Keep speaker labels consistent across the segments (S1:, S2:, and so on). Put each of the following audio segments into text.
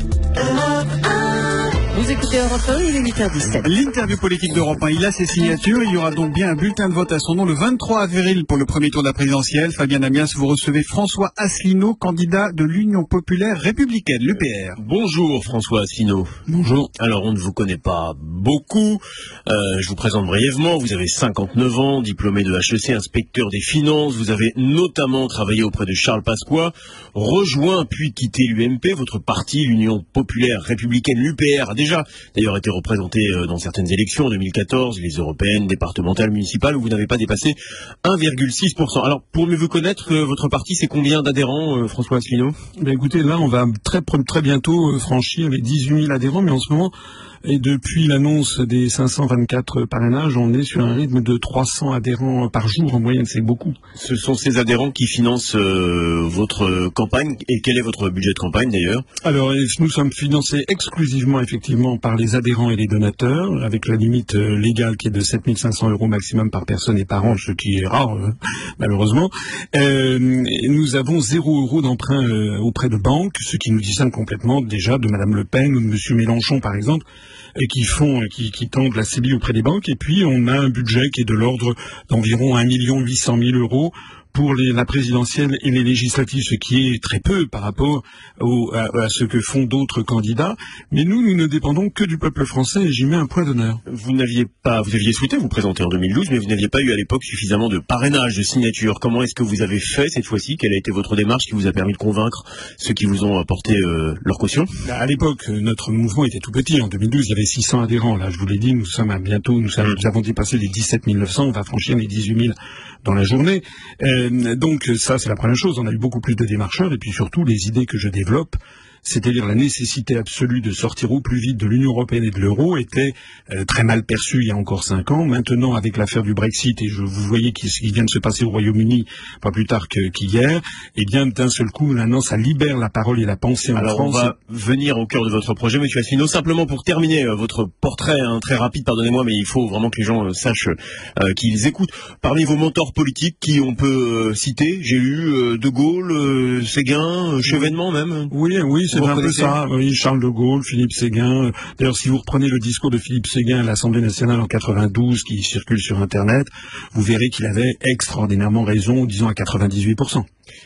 S1: Uh. Vous écoutez Europe 1, il est 8h17.
S2: L'interview politique d'Europe 1, il a ses signatures. Il y aura donc bien un bulletin de vote à son nom le 23 avril pour le premier tour de la présidentielle. Fabien Amiens, vous recevez François Asselineau, candidat de l'Union populaire républicaine, l'UPR.
S3: Bonjour François Asselineau.
S2: Bonjour.
S3: Alors on ne vous connaît pas beaucoup. Euh, je vous présente brièvement. Vous avez 59 ans, diplômé de HEC, inspecteur des finances. Vous avez notamment travaillé auprès de Charles Pasqua, rejoint puis quitté l'UMP. Votre parti, l'Union populaire républicaine, l'UPR, a déjà d'ailleurs été représenté euh, dans certaines élections en 2014, les européennes, départementales, municipales, où vous n'avez pas dépassé 1,6%. Alors pour mieux vous connaître, euh, votre parti, c'est combien d'adhérents, euh, François Asselineau?
S2: Ben Écoutez, là on va très, très bientôt franchir les 18 000 adhérents, mais en ce moment et depuis l'annonce des 524 parrainages, on est sur un rythme de 300 adhérents par jour en moyenne, c'est beaucoup.
S3: Ce sont ces adhérents qui financent euh, votre campagne. Et quel est votre budget de campagne d'ailleurs?
S2: Alors, nous sommes financés exclusivement effectivement par les adhérents et les donateurs, avec la limite euh, légale qui est de 7500 euros maximum par personne et par an, ce qui est rare euh, malheureusement. nous avons zéro euro d'emprunt auprès de banques, ce qui nous distingue complètement déjà de Madame Le Pen ou de Monsieur Mélenchon par exemple et qui font, qui, qui tendent la CBI auprès des banques. Et puis, on a un budget qui est de l'ordre d'environ 1 800 000 euros pour la présidentielle et les législatives, ce qui est très peu par rapport à, ce que font d'autres candidats. Mais nous, nous ne dépendons que du peuple français et j'y mets un point d'honneur.
S3: Vous n'aviez pas, vous aviez souhaité vous présenter en 2012, mais vous n'aviez pas eu à l'époque suffisamment de parrainage, de signature. Comment est-ce que vous avez fait cette fois-ci? Quelle a été votre démarche qui vous a permis de convaincre ceux qui vous ont apporté euh, leur caution
S2: À l'époque, notre mouvement était tout petit. En 2012, il y avait 600 adhérents. Là, je vous l'ai dit, nous sommes à bientôt, nous, nous avons dépassé les 17 900. On va franchir les 18 000 dans la journée. Euh, donc ça, c'est la première chose. On a eu beaucoup plus de démarcheurs et puis surtout les idées que je développe c'est-à-dire la nécessité absolue de sortir au plus vite de l'Union européenne et de l'euro, était euh, très mal perçue il y a encore cinq ans. Maintenant, avec l'affaire du Brexit, et je, vous voyez ce qui vient de se passer au Royaume-Uni pas plus tard qu'hier, eh bien d'un seul coup, maintenant, ça libère la parole et la pensée en
S3: France.
S2: Alors
S3: on va venir au cœur de votre projet, Monsieur Asselineau. Simplement pour terminer euh, votre portrait hein, très rapide, pardonnez-moi, mais il faut vraiment que les gens euh, sachent qu'ils écoutent. Parmi vos mentors politiques, qui on peut citer J'ai eu De Gaulle, Séguin, Chevènement même.
S2: Oui, oui, c'est un peu ça. Oui, Charles de Gaulle, Philippe Séguin. D'ailleurs, si vous reprenez le discours de Philippe Séguin à l'Assemblée nationale en 92, qui circule sur Internet, vous verrez qu'il avait extraordinairement raison, disons à 98%.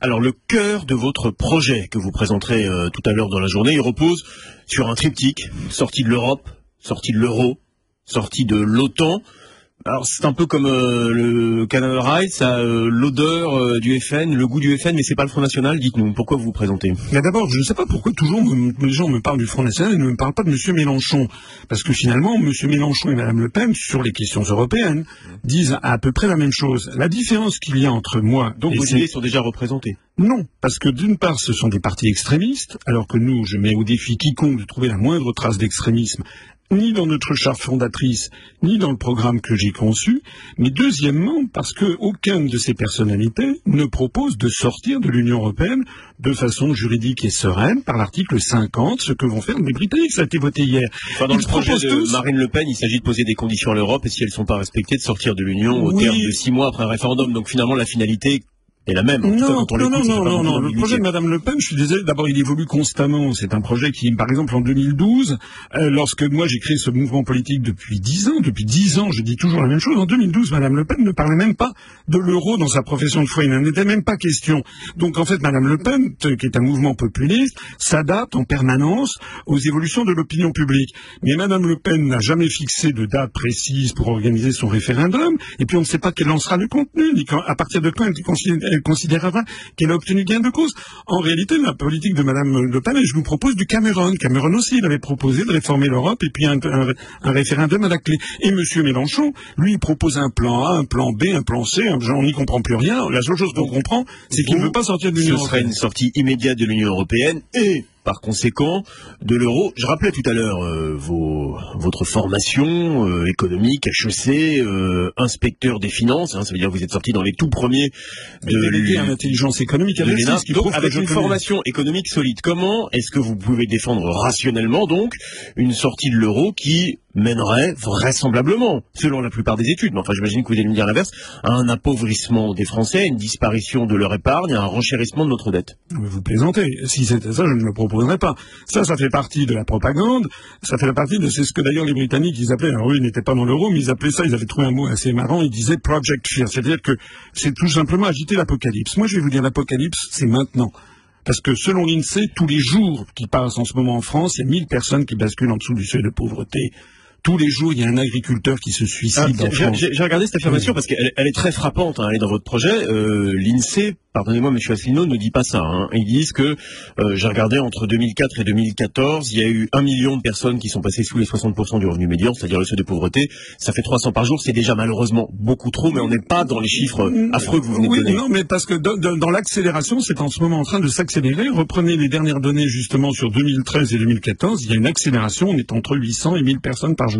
S3: Alors, le cœur de votre projet que vous présenterez euh, tout à l'heure dans la journée, il repose sur un triptyque, sortie de l'Europe, sortie de l'euro, sortie de l'OTAN, alors c'est un peu comme euh, le Canada Ride, ça euh, l'odeur euh, du FN, le goût du FN, mais c'est pas le Front National. Dites-nous pourquoi vous vous présentez?
S2: D'abord, je ne sais pas pourquoi toujours les gens me parlent du Front National et ne me parlent pas de M. Mélenchon, parce que finalement M. Mélenchon et Mme Le Pen sur les questions européennes disent à peu près la même chose. La différence qu'il y a entre moi
S3: donc vos idées sont déjà représentées.
S2: Non, parce que d'une part, ce sont des partis extrémistes, alors que nous, je mets au défi quiconque de trouver la moindre trace d'extrémisme ni dans notre charte fondatrice, ni dans le programme que j'ai conçu, mais deuxièmement parce qu'aucune de ces personnalités ne propose de sortir de l'Union européenne de façon juridique et sereine par l'article 50, ce que vont faire les Britanniques. Ça a été voté hier.
S3: dans le projet de Marine Le Pen, il s'agit de poser des conditions à l'Europe et si elles ne sont pas respectées, de sortir de l'Union au terme de six mois après un référendum. Donc finalement, la finalité et la même.
S2: non, non, non, non, non, Le projet de Madame Le Pen, je suis désolé, d'abord il évolue constamment. C'est un projet qui, par exemple, en 2012, euh, lorsque moi j'ai créé ce mouvement politique depuis dix ans, depuis dix ans, je dis toujours la même chose. En 2012, Madame Le Pen ne parlait même pas de l'euro dans sa profession de foi. Il n'en était même pas question. Donc en fait, Madame Le Pen, qui est un mouvement populiste, s'adapte en permanence aux évolutions de l'opinion publique. Mais Madame Le Pen n'a jamais fixé de date précise pour organiser son référendum. Et puis on ne sait pas quel en sera le contenu, ni à partir de quand elle considère elle considérera qu'elle a obtenu gain de cause. En réalité, la politique de Mme Le Pen, je vous propose du Cameron. Cameron aussi, il avait proposé de réformer l'Europe et puis un, référendum à la clé. Et M. Mélenchon, lui, il propose un plan A, un plan B, un plan C. On n'y comprend plus rien. La seule chose qu'on comprend, c'est qu'il ne veut pas sortir de l'Union européenne.
S3: Ce serait une sortie immédiate de l'Union européenne et par conséquent de l'euro. Je rappelais tout à l'heure euh, votre formation euh, économique, HEC, euh, inspecteur des finances, hein, ça veut dire que vous êtes sorti dans les tout premiers
S2: de l'intelligence économique
S3: de avec une formation économique solide. Comment est-ce que vous pouvez défendre rationnellement donc une sortie de l'euro qui mènerait vraisemblablement, selon la plupart des études, mais enfin j'imagine que vous allez me dire l'inverse, à un appauvrissement des Français, une disparition de leur épargne, à un renchérissement de notre dette.
S2: Vous plaisantez. Si c'était ça, je ne le proposerais pas. Ça, ça fait partie de la propagande. Ça fait partie de c'est ce que d'ailleurs les Britanniques ils appelaient. Alors eux, ils n'étaient pas dans l'euro, mais ils appelaient ça. Ils avaient trouvé un mot assez marrant. Ils disaient Project Fear, c'est-à-dire que c'est tout simplement agiter l'apocalypse. Moi, je vais vous dire l'apocalypse, c'est maintenant. Parce que selon l'INSEE, tous les jours qui passent en ce moment en France, il y a 1000 personnes qui basculent en dessous du seuil de pauvreté tous les jours, il y a un agriculteur qui se suicide.
S3: Ah, j'ai regardé cette affirmation parce qu'elle est très frappante. Hein, elle est dans votre projet. Euh, L'INSEE pardonnez-moi, M. Asselineau ne dit pas ça. Hein. Ils disent que, euh, j'ai regardé entre 2004 et 2014, il y a eu un million de personnes qui sont passées sous les 60% du revenu médian, c'est-à-dire le seuil de pauvreté. Ça fait 300 par jour, c'est déjà malheureusement beaucoup trop, mais on n'est pas dans les chiffres affreux que vous venez de donner.
S2: Non, mais parce que dans, dans l'accélération, c'est en ce moment en train de s'accélérer. Reprenez les dernières données justement sur 2013 et 2014, il y a une accélération, on est entre 800 et 1000 personnes par jour.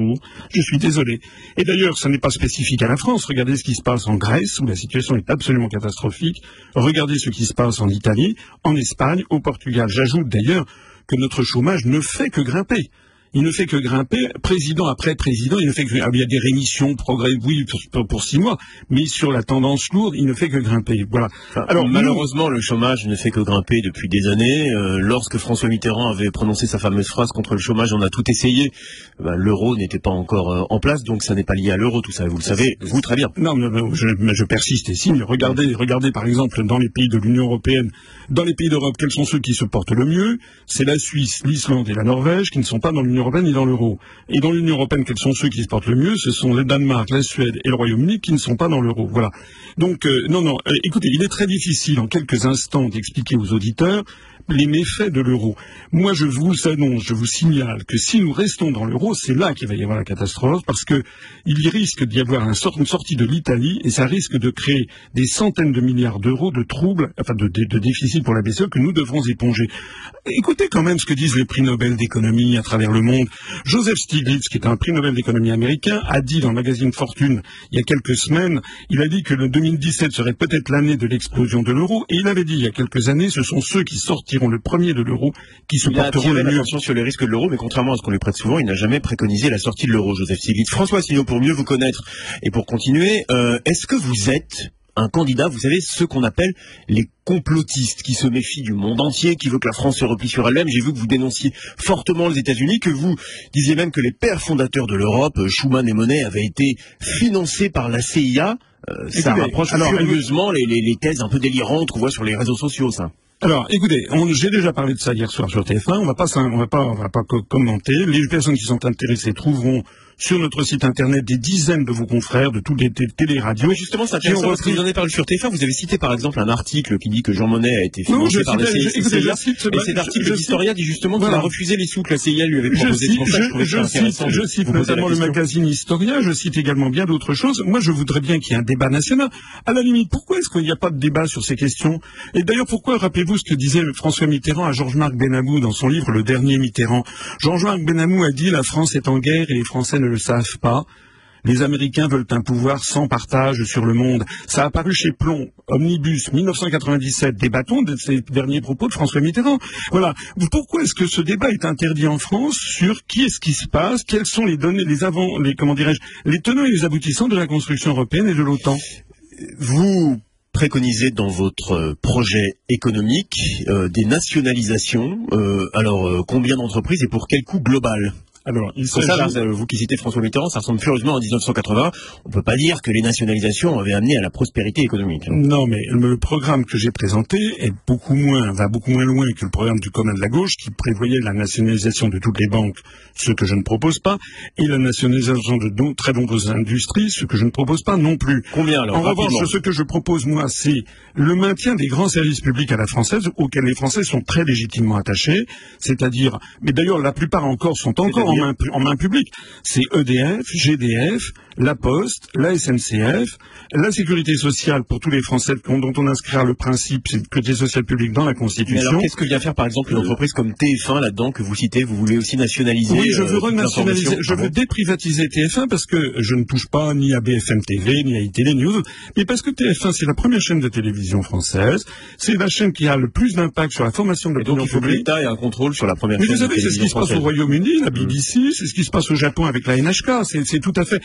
S2: Je suis désolé. Et d'ailleurs, ce n'est pas spécifique à la France. Regardez ce qui se passe en Grèce, où la situation est absolument catastrophique. Regardez ce qui se passe en Italie, en Espagne, au Portugal. J'ajoute d'ailleurs que notre chômage ne fait que grimper il ne fait que grimper, président après président, il ne fait que ah, il y a des rémissions, progrès, oui, pour, six mois, mais sur la tendance lourde, il ne fait que grimper. Voilà.
S3: Alors malheureusement, le chômage ne fait que grimper depuis des années. Euh, lorsque François Mitterrand avait prononcé sa fameuse phrase contre le chômage, on a tout essayé. Ben, l'euro n'était pas encore euh, en place, donc ça n'est pas lié à l'euro, tout ça. Vous le savez, vous très bien.
S2: Non, mais, je, mais je, persiste et signe. Regardez, regardez par exemple dans les pays de l'Union européenne, dans les pays d'Europe, quels sont ceux qui se portent le mieux? C'est la Suisse, l'Islande et la Norvège qui ne sont pas dans l'Union européenne ni dans l'euro. Et dans l'Union européenne, quels sont ceux qui se portent le mieux? Ce sont le Danemark, la Suède et le Royaume-Uni qui ne sont pas dans l'euro. Voilà. Donc, euh, non, non. Euh, écoutez, il est très difficile en quelques instants d'expliquer aux auditeurs les méfaits de l'euro. Moi, je vous annonce, je vous signale que si nous restons dans l'euro, c'est là qu'il va y avoir la catastrophe, parce que il risque d'y avoir une sortie de l'Italie, et ça risque de créer des centaines de milliards d'euros de troubles, enfin de, de, de déficit pour la BCE que nous devrons éponger. Écoutez quand même ce que disent les prix Nobel d'économie à travers le monde. Joseph Stiglitz, qui est un prix Nobel d'économie américain, a dit dans le magazine Fortune il y a quelques semaines, il a dit que le 2017 serait peut-être l'année de l'explosion de l'euro, et il avait dit il y a quelques années, ce sont ceux qui sortent le premier de l'euro qui se porteront le mieux.
S3: attention sur les risques de l'euro, mais contrairement à ce qu'on lui prête souvent, il n'a jamais préconisé la sortie de l'euro, Joseph Stiglitz. François Signot, pour mieux vous connaître et pour continuer, euh, est-ce que vous êtes un candidat, vous savez, ceux qu'on appelle les complotistes, qui se méfient du monde entier, qui veut que la France se replie sur elle-même? J'ai vu que vous dénonciez fortement les États-Unis, que vous disiez même que les pères fondateurs de l'Europe, Schuman et Monet, avaient été financés par la CIA. Euh, ça rapproche furieusement les, les, thèses un peu délirantes qu'on voit sur les réseaux sociaux, ça.
S2: Alors, écoutez, j'ai déjà parlé de ça hier soir sur TF1. On va pas, on va pas, on va pas commenter. Les personnes qui sont intéressées trouveront sur notre site internet des dizaines de vos confrères de toutes les téléradios.
S3: Mais justement, ça intéressant parce que vous en avez parlé sur TF1. Vous avez cité par exemple un article qui dit que Jean Monnet a été financé par la CIA. Et cet article d'Historia dit justement qu'il a refusé les sous que la CIA lui avait proposé.
S2: Je, cite, je cite notamment le magazine Historia. Je cite également bien d'autres choses. Moi, je voudrais bien qu'il y ait un débat national. À la limite, pourquoi est-ce qu'il n'y a pas de débat sur ces questions? Et d'ailleurs, pourquoi rappelez-vous ce que disait François Mitterrand à Georges-Marc Benamou dans son livre Le dernier Mitterrand? Georges-Marc Benamou a dit la France est en guerre et les Français ne savent pas. Les Américains veulent un pouvoir sans partage sur le monde. Ça a apparu chez Plomb, Omnibus, 1997. Débattons de ces derniers propos de François Mitterrand. Voilà. Pourquoi est-ce que ce débat est interdit en France sur qui est-ce qui se passe, quelles sont les données, les avant, les, comment dirais-je, les tenants et les aboutissants de la construction européenne et de l'OTAN?
S3: Vous préconisez dans votre projet économique euh, des nationalisations. Euh, alors, euh, combien d'entreprises et pour quel coût global?
S2: Alors, il
S3: ça, vous qui citez François Mitterrand, ça ressemble furieusement en 1980. On ne peut pas dire que les nationalisations avaient amené à la prospérité économique.
S2: Non, mais le programme que j'ai présenté est beaucoup moins, va beaucoup moins loin que le programme du commun de la gauche qui prévoyait la nationalisation de toutes les banques, ce que je ne propose pas, et la nationalisation de très nombreuses industries, ce que je ne propose pas non plus.
S3: Combien alors
S2: En revanche, ce que je propose moi, c'est le maintien des grands services publics à la française auxquels les Français sont très légitimement attachés, c'est-à-dire, mais d'ailleurs la plupart encore sont encore en main, publique. C'est EDF, GDF, la Poste, la SNCF, la sécurité sociale pour tous les Français dont on inscrira le principe sécurité sociale publique dans la Constitution. Mais
S3: alors qu'est-ce que vient faire par exemple une entreprise comme TF1 là-dedans que vous citez? Vous voulez aussi nationaliser
S2: Oui, je veux renationaliser, je veux déprivatiser TF1 parce que je ne touche pas ni à BFM TV ni à ITV News, mais parce que TF1 c'est la première chaîne de télévision française, c'est la chaîne qui a le plus d'impact sur la formation de l'opinion publique. Donc
S3: l'État ait un contrôle sur la première
S2: mais
S3: chaîne.
S2: Mais vous savez, c'est ce qui se passe au Royaume-Uni, la BBC, c'est ce qui se passe au Japon avec la NHK, c'est tout à fait.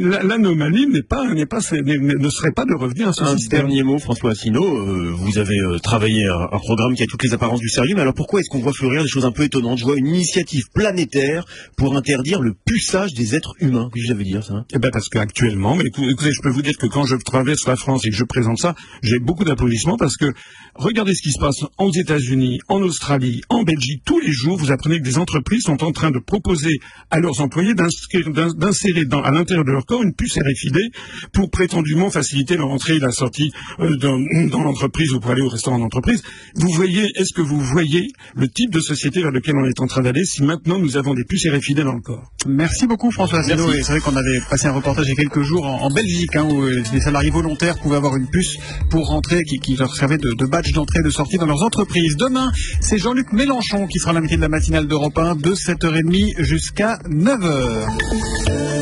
S2: L'anomalie n'est pas, n'est pas, ne serait pas de revenir à ce
S3: un
S2: système.
S3: dernier mot, François Asselineau. Euh, vous avez euh, travaillé un, un, programme qui a toutes les apparences du sérieux, mais alors pourquoi est-ce qu'on voit fleurir des choses un peu étonnantes? Je vois une initiative planétaire pour interdire le puçage des êtres humains. Qu'est-ce que veut dire ça?
S2: Eh ben parce qu'actuellement, mais écoutez, je peux vous dire que quand je traverse la France et que je présente ça, j'ai beaucoup d'applaudissements parce que regardez ce qui se passe aux États-Unis, en Australie, en Belgique. Tous les jours, vous apprenez que des entreprises sont en train de proposer à leurs employés d'insérer à l'intérieur de leur corps une puce RFID pour prétendument faciliter leur entrée et la sortie euh, dans, dans l'entreprise ou pour aller au restaurant d'entreprise. Vous voyez, est-ce que vous voyez le type de société vers lequel on est en train d'aller si maintenant nous avons des puces RFID dans le corps?
S4: Merci beaucoup François C'est vrai qu'on avait passé un reportage il y a quelques jours en, Belgique hein, où euh, les salariés volontaires pouvaient avoir une puce pour rentrer qui, qui leur servait de, de badge d'entrée et de sortie dans leurs entreprises. Demain, c'est Jean-Luc Mélenchon qui sera l'invité de la matinale d'Europe 1 de 7h30 jusqu'à 9h.